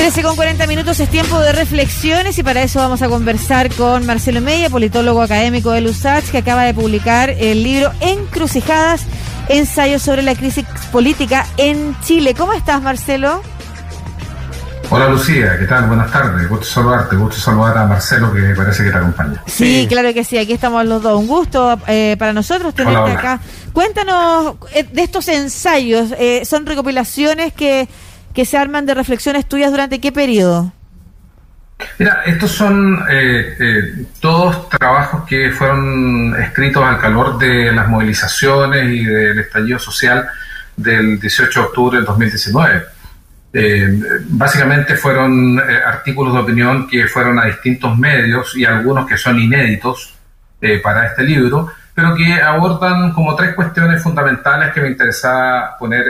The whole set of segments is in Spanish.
13 con 40 minutos es tiempo de reflexiones y para eso vamos a conversar con Marcelo Media, politólogo académico de LUSACH, que acaba de publicar el libro Encrucijadas, ensayos sobre la crisis política en Chile. ¿Cómo estás, Marcelo? Hola Lucía, ¿qué tal? Buenas tardes, gusto saludarte, gusto saludar a Marcelo que parece que te acompaña. Sí, claro que sí, aquí estamos los dos. Un gusto eh, para nosotros tenerte acá. Cuéntanos eh, de estos ensayos, eh, son recopilaciones que que se arman de reflexiones tuyas durante qué periodo? Mira, estos son eh, eh, todos trabajos que fueron escritos al calor de las movilizaciones y del estallido social del 18 de octubre del 2019. Eh, básicamente fueron artículos de opinión que fueron a distintos medios y algunos que son inéditos para este libro, pero que abordan como tres cuestiones fundamentales que me interesaba poner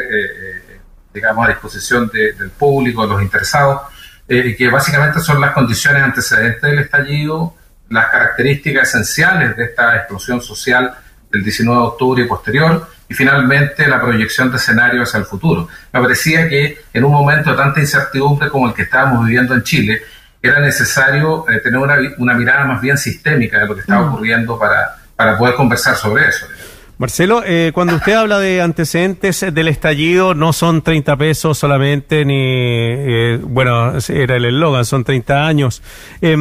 digamos, a disposición del público, de los interesados, eh, que básicamente son las condiciones antecedentes del estallido, las características esenciales de esta explosión social del 19 de octubre y posterior, y finalmente la proyección de escenario hacia el futuro. Me parecía que en un momento de tanta incertidumbre como el que estábamos viviendo en Chile, era necesario eh, tener una, una, mirada más bien sistémica de lo que estaba mm. ocurriendo para, para poder conversar sobre eso. Marcelo, eh, cuando usted habla de antecedentes del estallido, no son 30 pesos solamente, ni, eh, bueno, era el eslogan, son 30 años. Eh,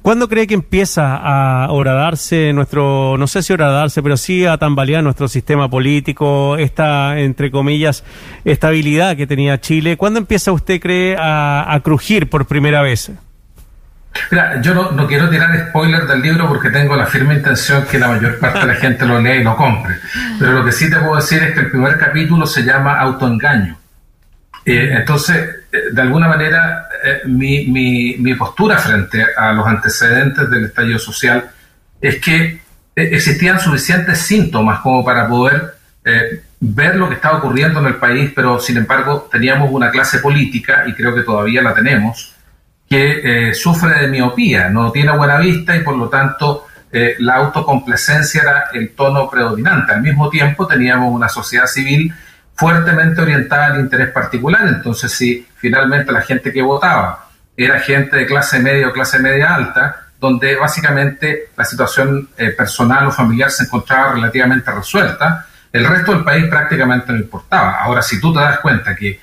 ¿Cuándo cree que empieza a horadarse nuestro, no sé si horadarse, pero sí a tambalear nuestro sistema político, esta, entre comillas, estabilidad que tenía Chile? ¿Cuándo empieza usted, cree, a crujir por primera vez? Mira, yo no, quiero tirar spoiler del libro porque tengo la firme intención que la mayor parte de la gente lo lea y lo compre. Pero lo que sí te puedo decir es que el primer capítulo se llama Autoengaño. Eh, entonces, eh, de alguna manera, eh, mi, mi, mi, postura frente a los antecedentes del estallido social es que existían suficientes síntomas como para poder ver lo que estaba ocurriendo en el país, pero sin embargo teníamos una clase política, y creo que todavía la tenemos, que eh, sufre de miopía, no tiene buena vista y por lo tanto eh, la autocomplacencia era el tono predominante. Al mismo tiempo teníamos una sociedad civil fuertemente orientada al interés particular, entonces si finalmente la gente que votaba era gente de clase media o clase media alta, donde básicamente la situación eh, personal o familiar se encontraba relativamente resuelta, el resto del país prácticamente no importaba. Ahora, si tú te das cuenta que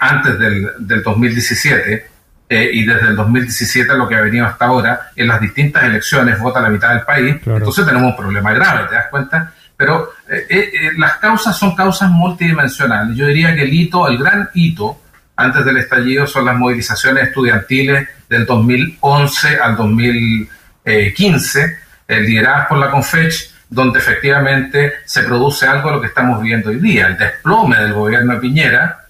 antes del, del 2017 eh, y desde el 2017 lo que ha venido hasta ahora, en las distintas elecciones vota la mitad del país, entonces tenemos un problema grave, ¿te das cuenta? Pero eh, eh, las causas son causas multidimensionales. Yo diría que el hito, el gran hito antes del estallido son las movilizaciones estudiantiles del 2011 al 2015, lideradas por la CONFECH, donde efectivamente se produce algo de lo que estamos viviendo hoy día, el desplome del gobierno de Piñera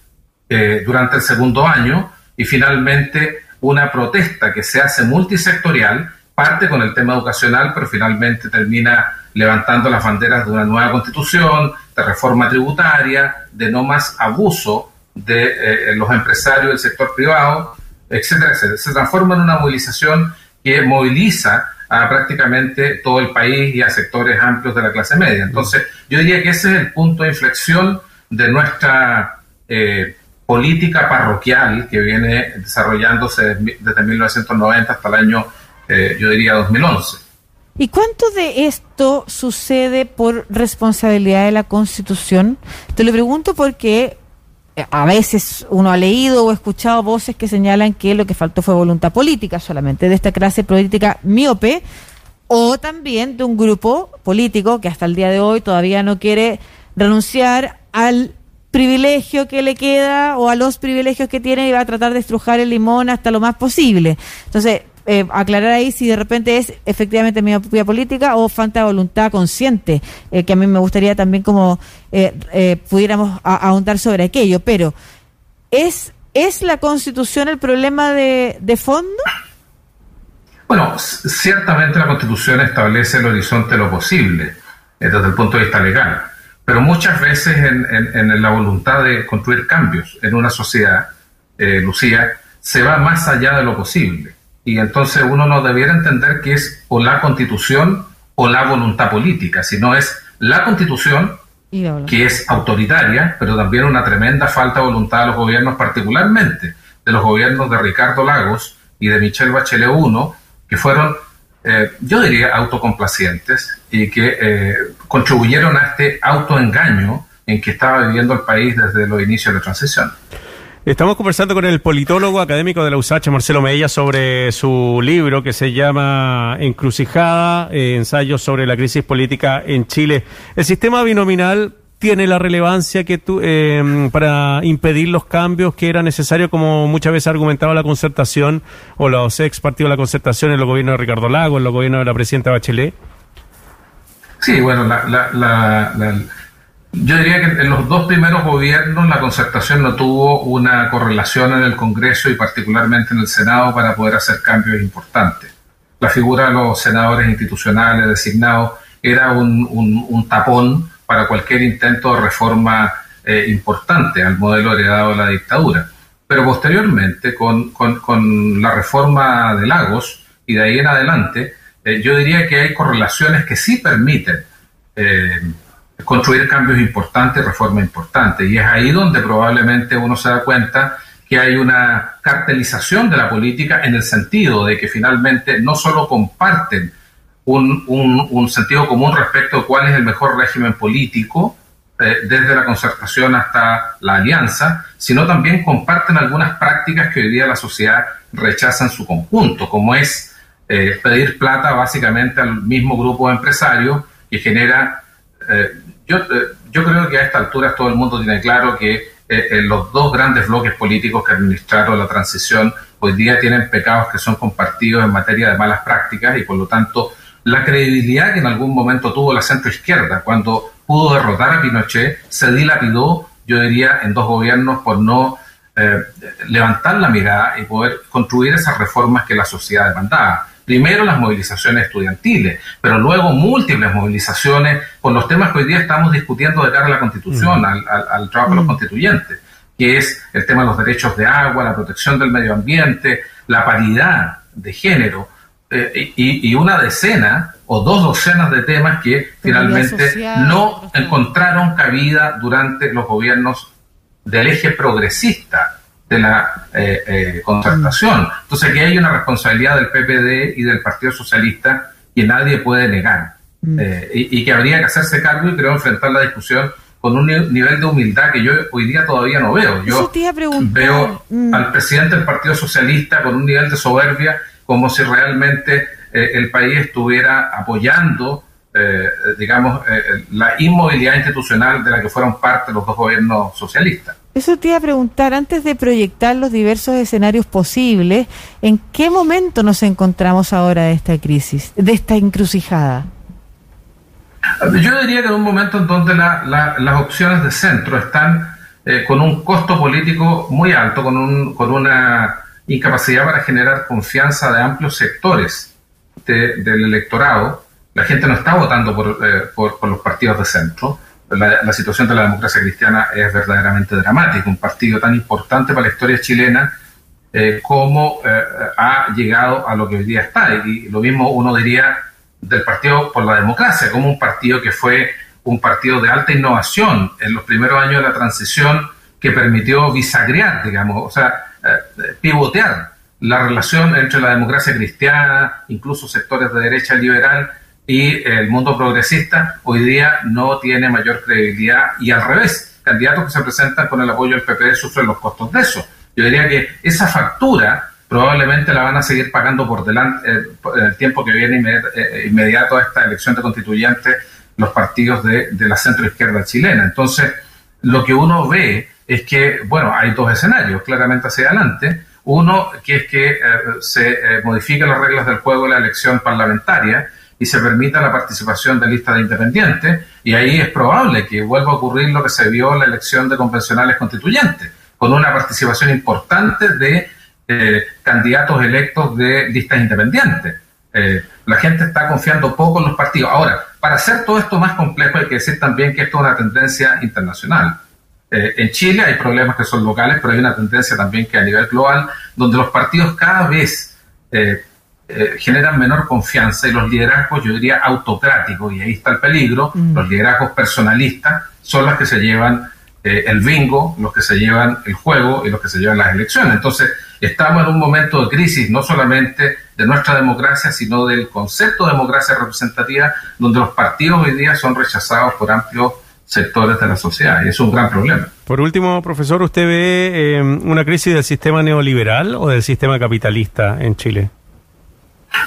durante el segundo año, y finalmente una protesta que se hace multisectorial, parte con el tema educacional, pero finalmente termina levantando las banderas de una nueva constitución, de reforma tributaria, de no más abuso de eh, los empresarios del sector privado, etcétera, etcétera. Se transforma en una movilización que moviliza a prácticamente todo el país y a sectores amplios de la clase media. Entonces, yo diría que ese es el punto de inflexión de nuestra eh, política parroquial que viene desarrollándose desde 1990 hasta el año, eh, yo diría, 2011. ¿Y cuánto de esto sucede por responsabilidad de la Constitución? Te lo pregunto porque eh, a veces uno ha leído o escuchado voces que señalan que lo que faltó fue voluntad política solamente, de esta clase política miope, o también de un grupo político que hasta el día de hoy todavía no quiere renunciar al privilegio que le queda o a los privilegios que tiene y va a tratar de estrujar el limón hasta lo más posible. Entonces, eh, aclarar ahí si de repente es efectivamente propia política o falta de voluntad consciente, eh, que a mí me gustaría también como eh, pudiéramos ahondar sobre aquello. Pero, ¿es, ¿es la constitución el problema de, de fondo? Bueno, ciertamente la constitución establece el horizonte de lo posible desde el punto de vista legal pero muchas veces en, la voluntad de construir cambios en una sociedad, eh, Lucía, se va más allá de lo posible. Y entonces uno no debiera entender que es o la constitución o la voluntad política, sino es la constitución que es autoritaria, pero también una tremenda falta de voluntad de los gobiernos, particularmente de los gobiernos de Ricardo Lagos y de Michelle Bachelet I, que fueron, eh, yo diría, autocomplacientes y que eh, contribuyeron a este autoengaño en que estaba viviendo el país desde los inicios de la transición. Estamos conversando con el politólogo académico de la USACH, Marcelo Mella, sobre su libro que se llama Encrucijada, eh, ensayos sobre la crisis política en Chile. El sistema binominal tiene la relevancia que tú, eh, para impedir los cambios que era necesario, como muchas veces argumentaba la concertación o los ex partidos de la concertación en los gobiernos de Ricardo Lago, en los gobiernos de la presidenta Bachelet? Sí, bueno, la, yo diría que en los dos primeros gobiernos la concertación no tuvo una correlación en el Congreso y particularmente en el Senado para poder hacer cambios importantes. La figura de los senadores institucionales designados era un, un tapón para cualquier intento de reforma eh, importante al modelo heredado de la dictadura. Pero posteriormente, con, la reforma de Lagos y de ahí en adelante, eh, yo diría que hay correlaciones que sí permiten eh, construir cambios importantes, reformas importantes. Y es ahí donde probablemente uno se da cuenta que hay una cartelización de la política en el sentido de que finalmente no solo comparten un, sentido común respecto a cuál es el mejor régimen político, eh, desde la concertación hasta la alianza, sino también comparten algunas prácticas que hoy día la sociedad rechaza en su conjunto, como es eh, pedir plata básicamente al mismo grupo de empresarios que genera... Eh, yo, yo creo que a esta altura todo el mundo tiene claro que los dos grandes bloques políticos que administraron la transición hoy día tienen pecados que son compartidos en materia de malas prácticas y por lo tanto la credibilidad que en algún momento tuvo la centro izquierda cuando pudo derrotar a Pinochet se dilapidó, yo diría, en dos gobiernos por no eh, levantar la mirada y poder construir esas reformas que la sociedad demandaba. Primero las movilizaciones estudiantiles, pero luego múltiples movilizaciones por los temas que hoy día estamos discutiendo de cara a la Constitución, mm. al, trabajo de los mm. constituyentes, que es el tema de los derechos de agua, la protección del medio ambiente, la paridad de género eh, y, una decena o dos docenas de temas que finalmente no encontraron cabida durante los gobiernos del eje progresista de la eh, eh, concertación. Entonces aquí hay una responsabilidad del PPD y del Partido Socialista que nadie puede negar mm. y, que habría que hacerse cargo y creo enfrentar la discusión con un nivel de humildad que yo hoy día todavía no veo. Yo veo mm. al presidente del Partido Socialista con un nivel de soberbia como si realmente eh, el país estuviera apoyando, eh, digamos, eh, la inmovilidad institucional de la que fueron parte los dos gobiernos socialistas. Eso te iba a preguntar, antes de proyectar los diversos escenarios posibles, ¿en qué momento nos encontramos ahora de esta crisis, de esta encrucijada? Yo diría que en un momento en donde las opciones de centro están con un costo político muy alto, con, un, con una incapacidad para generar confianza de amplios sectores del electorado. La gente no está votando por, eh, por, los partidos de centro. La, situación de la democracia cristiana es verdaderamente dramática. Un partido tan importante para la historia chilena eh, como eh, ha llegado a lo que hoy día está. Y, lo mismo uno diría del Partido por la Democracia, como un partido que fue un partido de alta innovación en los primeros años de la transición que permitió bisagrear, digamos, o sea, pivotear la relación entre la democracia cristiana, incluso sectores de derecha liberal y el mundo progresista, hoy día no tiene mayor credibilidad y al revés, candidatos que se presentan con el apoyo del PP sufren los costos de eso. Yo diría que esa factura probablemente la van a seguir pagando por delante eh, el tiempo que viene eh, inmediato a esta elección de constituyentes los partidos de, de la centro izquierda chilena. Entonces, lo que uno ve es que, bueno, hay dos escenarios claramente hacia adelante. Uno, que es que eh, se eh, modifiquen las reglas del juego de la elección parlamentaria y se permita la participación de listas de independientes, y ahí es probable que vuelva a ocurrir lo que se vio en la elección de convencionales constituyentes, con una participación importante de eh, candidatos electos de listas independientes. la gente está confiando poco en los partidos. Ahora, para hacer todo esto más complejo hay que decir también que esto es una tendencia internacional. Eh, en Chile hay problemas que son locales, pero hay una tendencia también que a nivel global, donde los partidos cada vez eh, eh, generan menor confianza y los liderazgos, yo diría, autocráticos, y ahí está el peligro, mm. los liderazgos personalistas son los que se llevan eh, el bingo, los que se llevan el juego y los que se llevan las elecciones. Entonces, estamos en un momento de crisis, no solamente de nuestra democracia, sino del concepto de democracia representativa, donde los partidos hoy día son rechazados por amplios sectores de la sociedad, y es un gran problema. Por último, profesor, ¿usted ve eh, una crisis del sistema neoliberal o del sistema capitalista en Chile?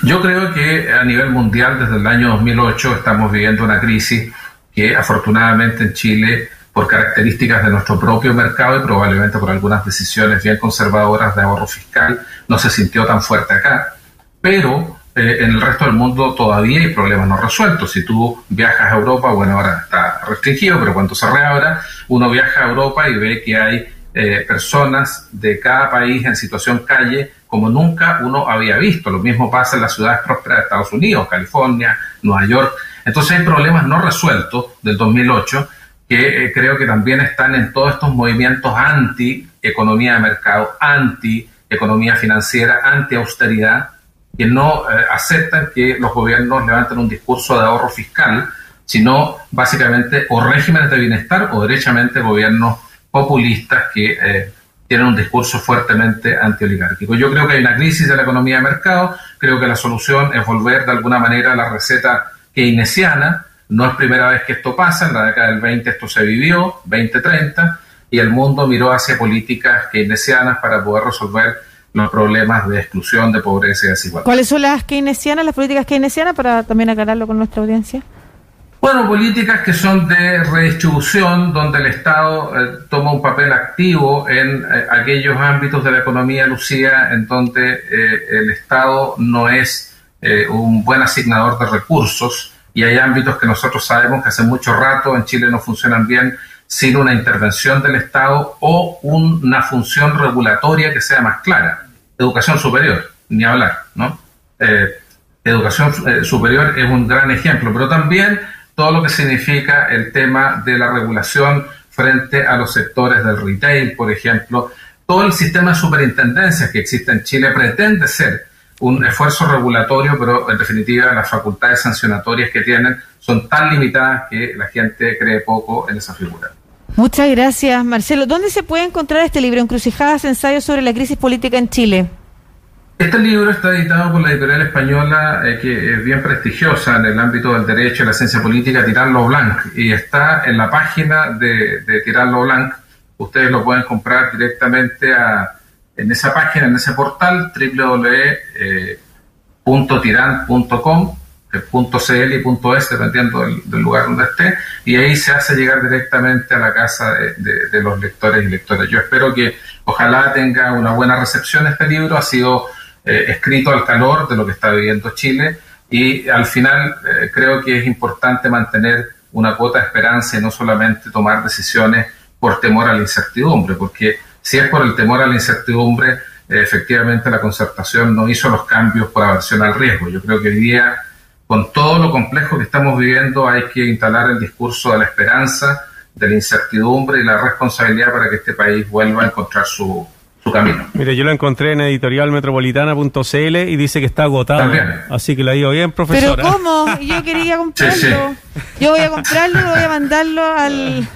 Yo creo que a nivel mundial, desde el año 2008, estamos viviendo una crisis que afortunadamente en Chile, por características de nuestro propio mercado y probablemente por algunas decisiones bien conservadoras de ahorro fiscal, no se sintió tan fuerte acá. Pero eh, en el resto del mundo todavía hay problemas no resueltos. Si tú viajas a Europa, bueno, ahora está restringido, pero cuando se reabra, uno viaja a Europa y ve que hay eh, personas de cada país en situación calle como nunca uno había visto. Lo mismo pasa en las ciudades prósperas de Estados Unidos, California, Nueva York. Entonces hay problemas no resueltos del 2008 que eh, creo que también están en todos estos movimientos anti economía de mercado, anti economía financiera, anti austeridad, que no eh, aceptan que los gobiernos levanten un discurso de ahorro fiscal, sino básicamente o regímenes de bienestar o derechamente gobiernos populistas que eh, tienen un discurso fuertemente antioligárquico. Yo creo que hay una crisis de la economía de mercado, creo que la solución es volver de alguna manera a la receta keynesiana, no es primera vez que esto pasa, en la década del 20 esto se vivió, 2030, y el mundo miró hacia políticas keynesianas para poder resolver los problemas de exclusión, de pobreza y desigualdad. ¿Cuáles son las keynesianas, las políticas keynesianas, para también aclararlo con nuestra audiencia? Bueno, políticas que son de redistribución, donde el Estado eh, toma un papel activo en eh, aquellos ámbitos de la economía, Lucía, en donde eh, el Estado no es un buen asignador de recursos y hay ámbitos que nosotros sabemos que hace mucho rato en Chile no funcionan bien sin una intervención del Estado o una función regulatoria que sea más clara. Educación superior, ni hablar, ¿no? educación superior es un gran ejemplo, pero también todo lo que significa el tema de la regulación frente a los sectores del retail, por ejemplo. Todo el sistema de superintendencias que existe en Chile pretende ser un esfuerzo regulatorio, pero en definitiva las facultades sancionatorias que tienen son tan limitadas que la gente cree poco en esa figura. Muchas gracias, Marcelo. ¿Dónde se puede encontrar este libro, Encrucijadas, ensayos sobre la crisis política en Chile? Este libro está editado por la editorial española eh, que es bien prestigiosa en el ámbito del derecho y la ciencia política, Tirarlo Blanc, y está en la página de, de Tirarlo Blanc. Ustedes lo pueden comprar directamente a, en esa página, en ese portal, www.tiran.com, .cl y .es, dependiendo del, lugar donde esté, y ahí se hace llegar directamente a la casa de, de los lectores y lectoras. Yo espero que ojalá tenga una buena recepción este libro, ha sido eh, escrito al calor de lo que está viviendo Chile y al final eh, creo que es importante mantener una cuota de esperanza y no solamente tomar decisiones por temor a la incertidumbre, porque si es por el temor a la incertidumbre, efectivamente la concertación no hizo los cambios por aversión al riesgo. Yo creo que hoy día, con todo lo complejo que estamos viviendo, hay que instalar el discurso de la esperanza, de la incertidumbre y la responsabilidad para que este país vuelva a encontrar su, su camino. Mire, yo lo encontré en editorialmetropolitana.cl y dice que está agotado. Así que lo digo bien, profesora. Pero ¿cómo? Yo quería comprarlo. Yo voy a comprarlo y voy a mandarlo al...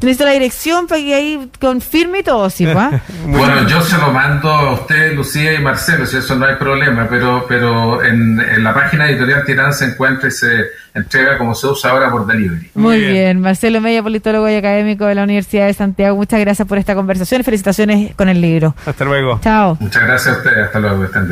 Necesito la dirección para que ahí confirme y todo, ¿sí? bueno, yo se lo mando a usted, Lucía y Marcelo, si eso no hay problema, pero, pero en, la página editorial Tirán se encuentra y se entrega como se usa ahora por delivery. Muy, bien. Marcelo Media, politólogo y académico de la Universidad de Santiago. Muchas gracias por esta conversación y felicitaciones con el libro. Hasta luego. Chao. Muchas gracias a ustedes. Hasta luego. Estén